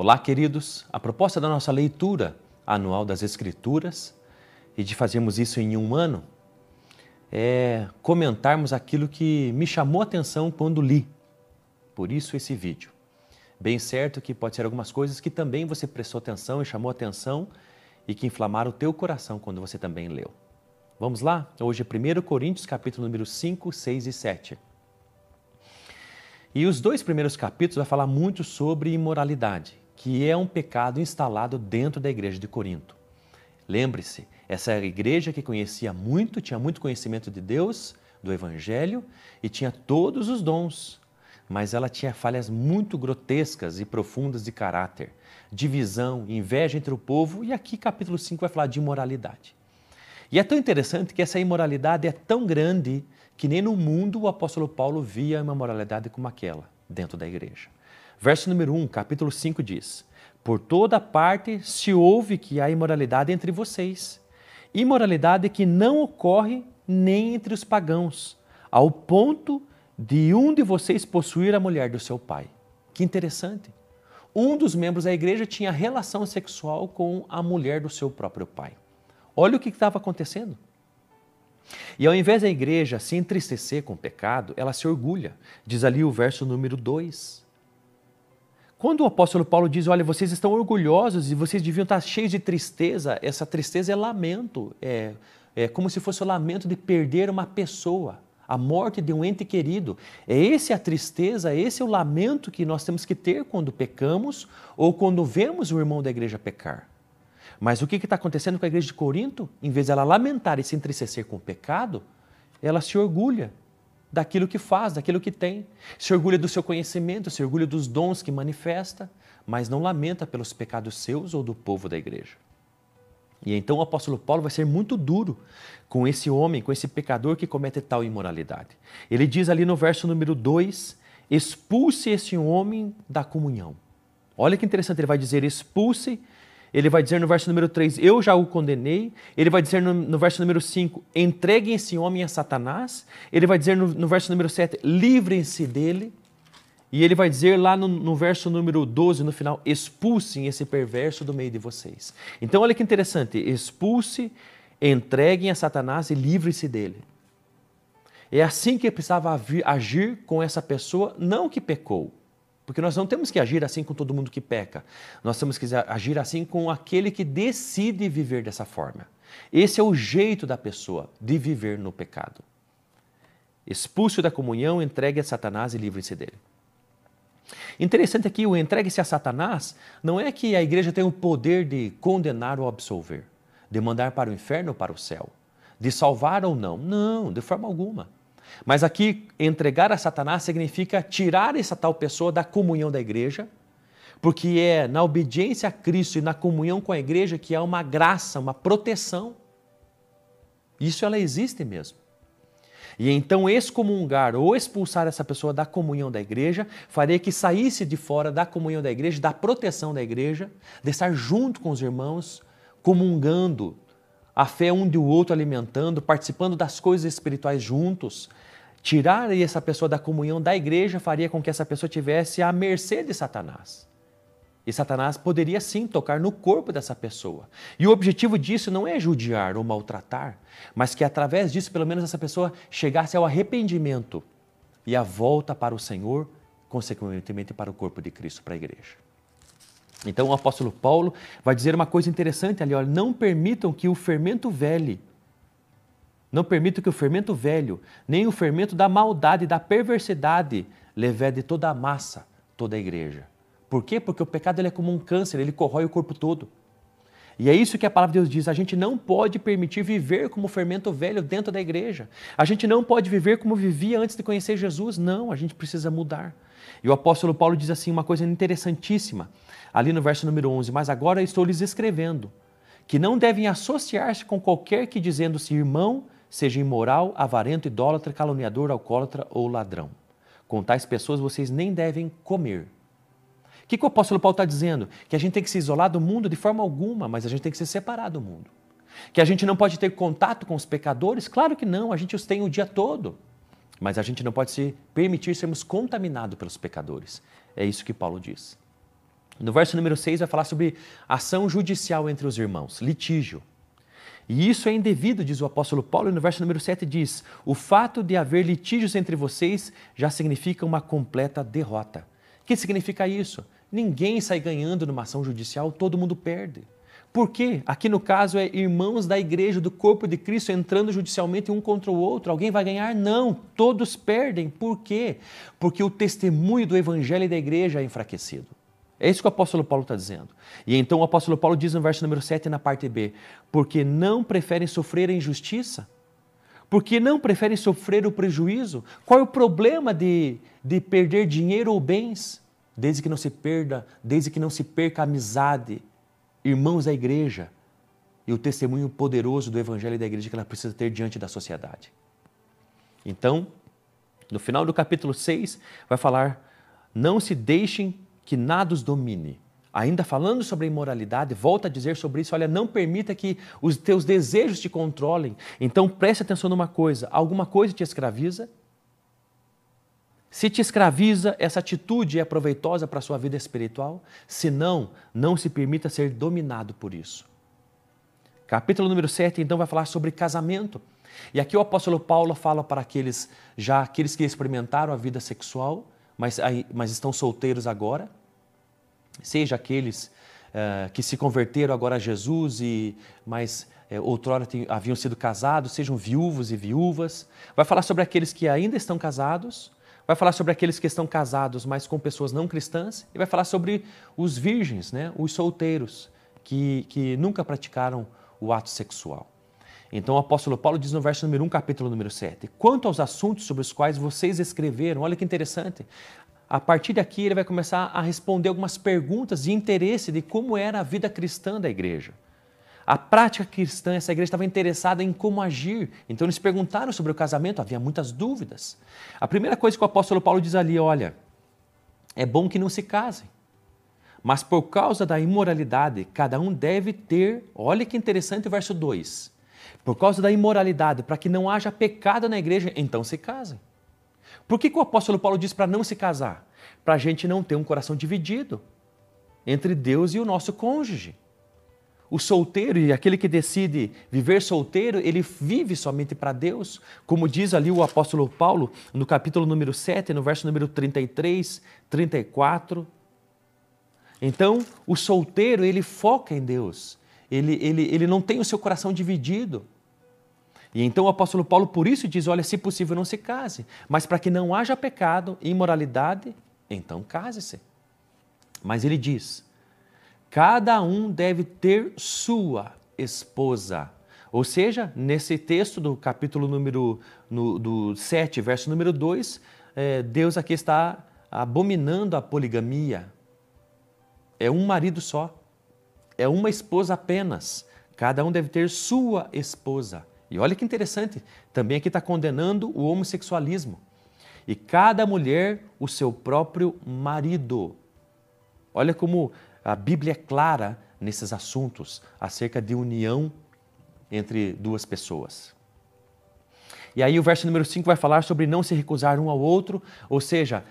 Olá, queridos. A proposta da nossa leitura anual das Escrituras e de fazermos isso em um ano é comentarmos aquilo que me chamou a atenção quando li. Por isso, esse vídeo. Bem certo que pode ser algumas coisas que também você prestou atenção e chamou atenção e que inflamaram o teu coração quando você também leu. Vamos lá? Hoje é 1 Coríntios, capítulo número 5, 6 e 7. E os dois primeiros capítulos vai falar muito sobre imoralidade, que é um pecado instalado dentro da igreja de Corinto. Lembre-se, essa a igreja que conhecia muito, tinha muito conhecimento de Deus, do Evangelho e tinha todos os dons, mas ela tinha falhas muito grotescas e profundas de caráter, divisão, inveja entre o povo, e aqui capítulo 5 vai falar de imoralidade. E é tão interessante que essa imoralidade é tão grande que nem no mundo o apóstolo Paulo via uma moralidade como aquela dentro da igreja. Verso número 1, capítulo 5 diz: Por toda parte se ouve que há imoralidade entre vocês, imoralidade que não ocorre nem entre os pagãos, ao ponto de um de vocês possuir a mulher do seu pai. Que interessante. Um dos membros da igreja tinha relação sexual com a mulher do seu próprio pai. Olha o que estava acontecendo. E ao invés da igreja se entristecer com o pecado, ela se orgulha. Diz ali o verso número 2. Quando o apóstolo Paulo diz, olha, vocês estão orgulhosos e vocês deviam estar cheios de tristeza, essa tristeza é lamento, é, é como se fosse o lamento de perder uma pessoa, a morte de um ente querido. É esse a tristeza, esse é o lamento que nós temos que ter quando pecamos ou quando vemos o irmão da igreja pecar. Mas o que está acontecendo com a igreja de Corinto? Em vez dela lamentar e se entristecer com o pecado, ela se orgulha daquilo que faz, daquilo que tem. Se orgulha do seu conhecimento, se orgulha dos dons que manifesta, mas não lamenta pelos pecados seus ou do povo da igreja. E então o apóstolo Paulo vai ser muito duro com esse homem, com esse pecador que comete tal imoralidade. Ele diz ali no verso número 2: expulse esse homem da comunhão. Olha que interessante, ele vai dizer: expulse ele vai dizer no verso número 3, eu já o condenei. Ele vai dizer no, no verso número 5, entreguem esse homem a Satanás. Ele vai dizer no, no verso número 7, livrem-se dele. E ele vai dizer lá no, no, verso número 12, no final, expulsem esse perverso do meio de vocês. Então, olha que interessante: expulse, entreguem a Satanás e livrem-se dele. É assim que precisava agir com essa pessoa, não que pecou, porque nós não temos que agir assim com todo mundo que peca. Nós temos que agir assim com aquele que decide viver dessa forma. Esse é o jeito da pessoa de viver no pecado. Expulso da comunhão, entregue a Satanás e livre-se dele. Interessante aqui, o entregue-se a Satanás não é que a igreja tem o poder de condenar ou absolver, de mandar para o inferno ou para o céu, de salvar ou não. Não, de forma alguma. Mas aqui, entregar a Satanás significa tirar essa tal pessoa da comunhão da igreja, porque é na obediência a Cristo e na comunhão com a igreja que há uma graça, uma proteção. Isso ela existe mesmo. E então excomungar ou expulsar essa pessoa da comunhão da igreja faria que saísse de fora da comunhão da igreja, da proteção da igreja, de estar junto com os irmãos, comungando, a fé um do outro alimentando, participando das coisas espirituais juntos, Tirar essa pessoa da comunhão da igreja faria com que essa pessoa tivesse à mercê de Satanás. E Satanás poderia sim tocar no corpo dessa pessoa. E o objetivo disso não é judiar ou maltratar, mas que através disso, pelo menos, essa pessoa chegasse ao arrependimento e à volta para o Senhor, consequentemente para o corpo de Cristo, para a igreja. Então o apóstolo Paulo vai dizer uma coisa interessante ali: olha, não permitam que o fermento velho não permito que o fermento velho, nem o fermento da maldade da perversidade levede toda a massa, toda a igreja. Por quê? Porque o pecado ele é como um câncer, ele corrói o corpo todo. E é isso que a palavra de Deus diz: a gente não pode permitir viver como fermento velho dentro da igreja. A gente não pode viver como vivia antes de conhecer Jesus. Não, a gente precisa mudar. E o apóstolo Paulo diz assim uma coisa interessantíssima, ali no verso número 11: Mas agora estou lhes escrevendo que não devem associar-se com qualquer que, dizendo-se irmão, seja imoral, avarento, idólatra, caluniador, alcoólatra ou ladrão. Com tais pessoas vocês nem devem comer. O que, que o apóstolo Paulo está dizendo? Que a gente tem que se isolar do mundo de forma alguma, mas a gente tem que se separar do mundo. Que a gente não pode ter contato com os pecadores? Claro que não, a gente os tem o dia todo. Mas a gente não pode se permitir sermos contaminados pelos pecadores. É isso que Paulo diz. No verso número 6 vai falar sobre ação judicial entre os irmãos, litígio. E isso é indevido, diz o apóstolo Paulo, e no verso número 7 diz: O fato de haver litígios entre vocês já significa uma completa derrota. O que significa isso? Ninguém sai ganhando numa ação judicial, todo mundo perde. Por quê? Aqui no caso é irmãos da igreja, do corpo de Cristo, entrando judicialmente um contra o outro. Alguém vai ganhar? Não, todos perdem. Por quê? Porque o testemunho do evangelho e da igreja é enfraquecido. É isso que o apóstolo Paulo está dizendo. E então o apóstolo Paulo diz no verso número 7, na parte B: Porque não preferem sofrer a injustiça? Porque não preferem sofrer o prejuízo? Qual é o problema de, de perder dinheiro ou bens? Desde que não se perda, desde que não se perca a amizade, irmãos da igreja e o testemunho poderoso do evangelho da igreja que ela precisa ter diante da sociedade. Então, no final do capítulo 6, vai falar: Não se deixem que nada os domine. Ainda falando sobre a imoralidade, volta a dizer sobre isso: olha, não permita que os teus desejos te controlem. Então preste atenção numa coisa: alguma coisa te escraviza? Se te escraviza, essa atitude é proveitosa para a sua vida espiritual? Se não, não se permita ser dominado por isso. Capítulo número 7, então, vai falar sobre casamento. E aqui o apóstolo Paulo fala para aqueles já aqueles que experimentaram a vida sexual, mas, mas estão solteiros agora, seja aqueles uh, que se converteram agora a Jesus, e mas uh, outrora tem, haviam sido casados, sejam viúvos e viúvas. Vai falar sobre aqueles que ainda estão casados, vai falar sobre aqueles que estão casados, mas com pessoas não cristãs, e vai falar sobre os virgens, né, os solteiros, que, que nunca praticaram o ato sexual. Então o apóstolo Paulo diz no verso número 1, capítulo número 7: Quanto aos assuntos sobre os quais vocês escreveram, olha que interessante, a partir daqui ele vai começar a responder algumas perguntas de interesse de como era a vida cristã da igreja. A prática cristã, essa igreja estava interessada em como agir. Então eles perguntaram sobre o casamento, havia muitas dúvidas. A primeira coisa que o apóstolo Paulo diz ali, olha, é bom que não se casem. Mas por causa da imoralidade, cada um deve ter, olha que interessante o verso 2. Por causa da imoralidade, para que não haja pecado na igreja, então se casem. Por que, que o apóstolo Paulo diz para não se casar? Para a gente não ter um coração dividido entre Deus e o nosso cônjuge. O solteiro e aquele que decide viver solteiro, ele vive somente para Deus, como diz ali o apóstolo Paulo no capítulo número 7, no verso número 33, 34. Então, o solteiro, ele foca em Deus, ele, ele, ele não tem o seu coração dividido. E então o apóstolo Paulo por isso diz: olha, se possível não se case, mas para que não haja pecado e imoralidade, então case-se. Mas ele diz: cada um deve ter sua esposa. Ou seja, nesse texto do capítulo número no, do 7, verso número 2, é, Deus aqui está abominando a poligamia. É um marido só, é uma esposa apenas. Cada um deve ter sua esposa. E olha que interessante, também aqui está condenando o homossexualismo. E cada mulher o seu próprio marido. Olha como a Bíblia é clara nesses assuntos acerca de união entre duas pessoas. E aí o verso número 5 vai falar sobre não se recusar um ao outro, ou seja,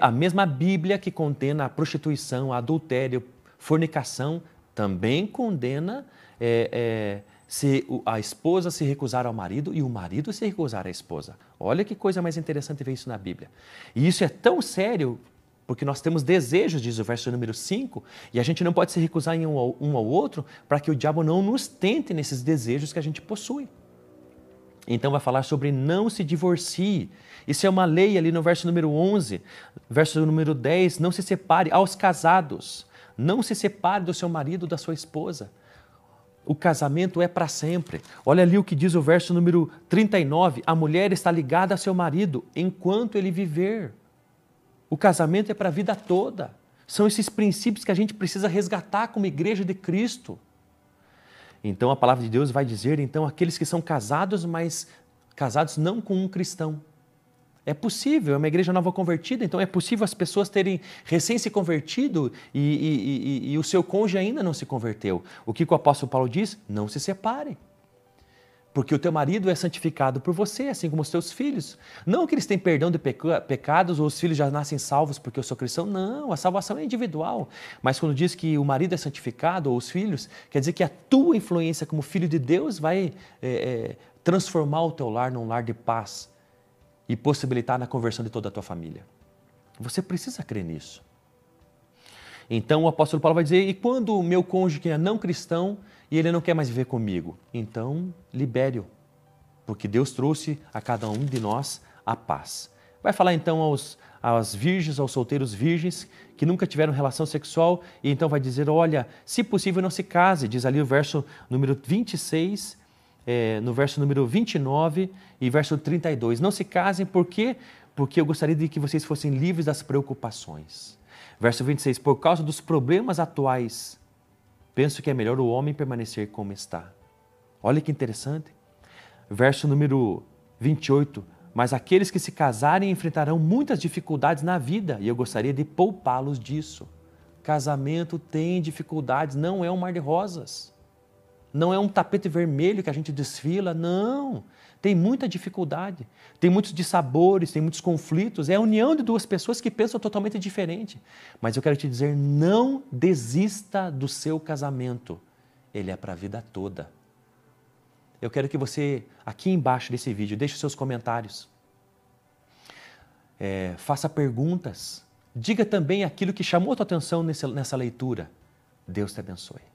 a mesma Bíblia que condena a prostituição, a adultério, fornicação, também condena é, é, se a esposa se recusar ao marido e o marido se recusar à esposa. Olha que coisa mais interessante ver isso na Bíblia. E isso é tão sério porque nós temos desejos, diz o verso número 5, e a gente não pode se recusar em um ao, um ao outro para que o diabo não nos tente nesses desejos que a gente possui. Então vai falar sobre não se divorcie. Isso é uma lei ali no verso número 11, verso número 10, não se separe aos casados. Não se separe do seu marido, da sua esposa. O casamento é para sempre. Olha ali o que diz o verso número 39. A mulher está ligada a seu marido enquanto ele viver. O casamento é para a vida toda. São esses princípios que a gente precisa resgatar como igreja de Cristo. Então a palavra de Deus vai dizer, então, aqueles que são casados, mas casados não com um cristão. É possível, é uma igreja nova convertida, então é possível as pessoas terem recém se convertido e, e, e, e o seu cônjuge ainda não se converteu. O que o apóstolo Paulo diz? Não se separem. Porque o teu marido é santificado por você, assim como os teus filhos. Não que eles têm perdão de pecados ou os filhos já nascem salvos porque eu sou cristão. Não, a salvação é individual. Mas quando diz que o marido é santificado ou os filhos, quer dizer que a tua influência como filho de Deus vai é, é, transformar o teu lar num lar de paz e possibilitar na conversão de toda a tua família. Você precisa crer nisso. Então o apóstolo Paulo vai dizer: e quando o meu cônjuge é não cristão e ele não quer mais viver comigo? Então libere-o, porque Deus trouxe a cada um de nós a paz. Vai falar então aos, aos virgens, aos solteiros virgens que nunca tiveram relação sexual e então vai dizer: olha, se possível não se case, diz ali o verso número 26. É, no verso número 29 e verso 32. Não se casem, por quê? Porque eu gostaria de que vocês fossem livres das preocupações. Verso 26, por causa dos problemas atuais, penso que é melhor o homem permanecer como está. Olha que interessante. Verso número 28, mas aqueles que se casarem enfrentarão muitas dificuldades na vida e eu gostaria de poupá-los disso. Casamento tem dificuldades, não é um mar de rosas. Não é um tapete vermelho que a gente desfila, não. Tem muita dificuldade, tem muitos dissabores, tem muitos conflitos. É a união de duas pessoas que pensam totalmente diferente. Mas eu quero te dizer: não desista do seu casamento. Ele é para a vida toda. Eu quero que você, aqui embaixo desse vídeo, deixe seus comentários. É, faça perguntas. Diga também aquilo que chamou a tua atenção nessa leitura. Deus te abençoe.